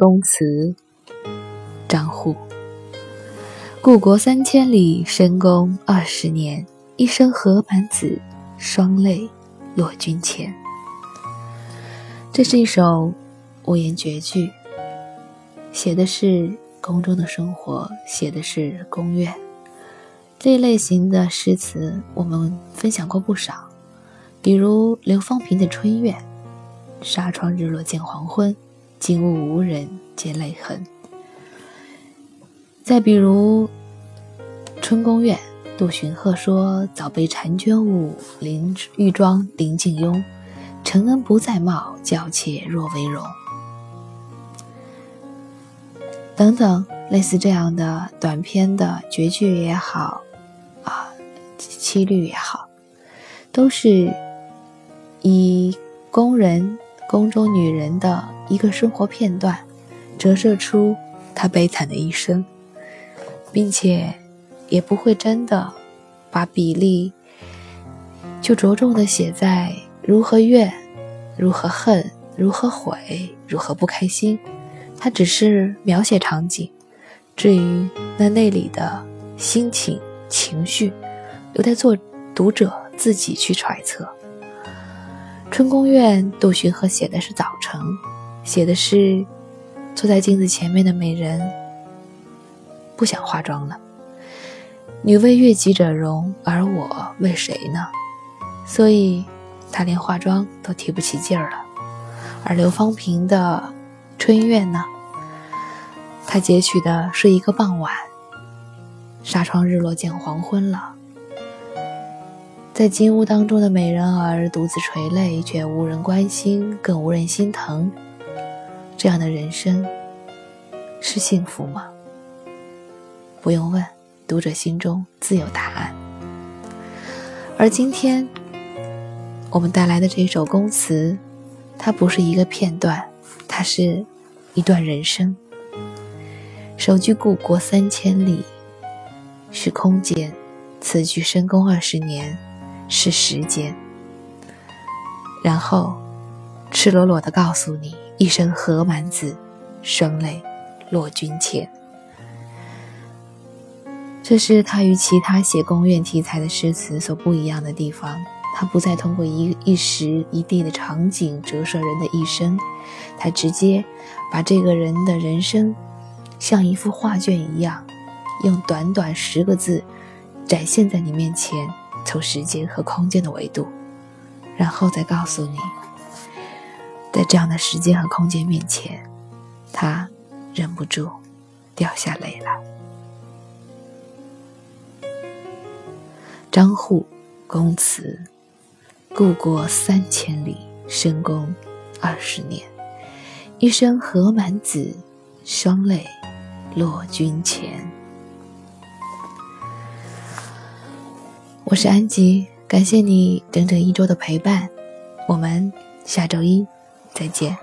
宫词，张祜。故国三千里，深宫二十年。一生何满子，双泪落君前。这是一首五言绝句，写的是宫中的生活，写的是宫苑。这一类型的诗词，我们分享过不少，比如刘方平的《春怨》：“纱窗日落见黄昏，金屋无人见泪痕。”再比如《春宫怨》。杜荀鹤说：“早被婵娟误，林玉妆临镜慵。承恩不再貌，娇怯若为容。”等等，类似这样的短篇的绝句也好，啊，七律也好，都是以宫人、宫中女人的一个生活片段，折射出他悲惨的一生，并且。也不会真的把比例就着重的写在如何怨、如何恨、如何悔、如何不开心，他只是描写场景。至于那内里的心情、情绪，留待作读者自己去揣测。《春宫院》杜荀鹤写的是早晨，写的是坐在镜子前面的美人不想化妆了。女为悦己者容，而我为谁呢？所以，她连化妆都提不起劲儿了。而刘方平的《春怨》呢？他截取的是一个傍晚，纱窗日落见黄昏了，在金屋当中的美人儿独自垂泪，却无人关心，更无人心疼。这样的人生是幸福吗？不用问。读者心中自有答案。而今天我们带来的这首宫词，它不是一个片段，它是一段人生。首句“故国三千里”是空间，此句“深宫二十年”是时间。然后赤裸裸的告诉你：“一生何满子，双泪落君前。”这是他与其他写宫苑题材的诗词所不一样的地方。他不再通过一一时一地的场景折射人的一生，他直接把这个人的人生像一幅画卷一样，用短短十个字展现在你面前，从时间和空间的维度，然后再告诉你，在这样的时间和空间面前，他忍不住掉下泪来。张祜，宫词：故国三千里，深宫二十年。一生何满子，双泪落君前。我是安吉，感谢你整整一周的陪伴，我们下周一再见。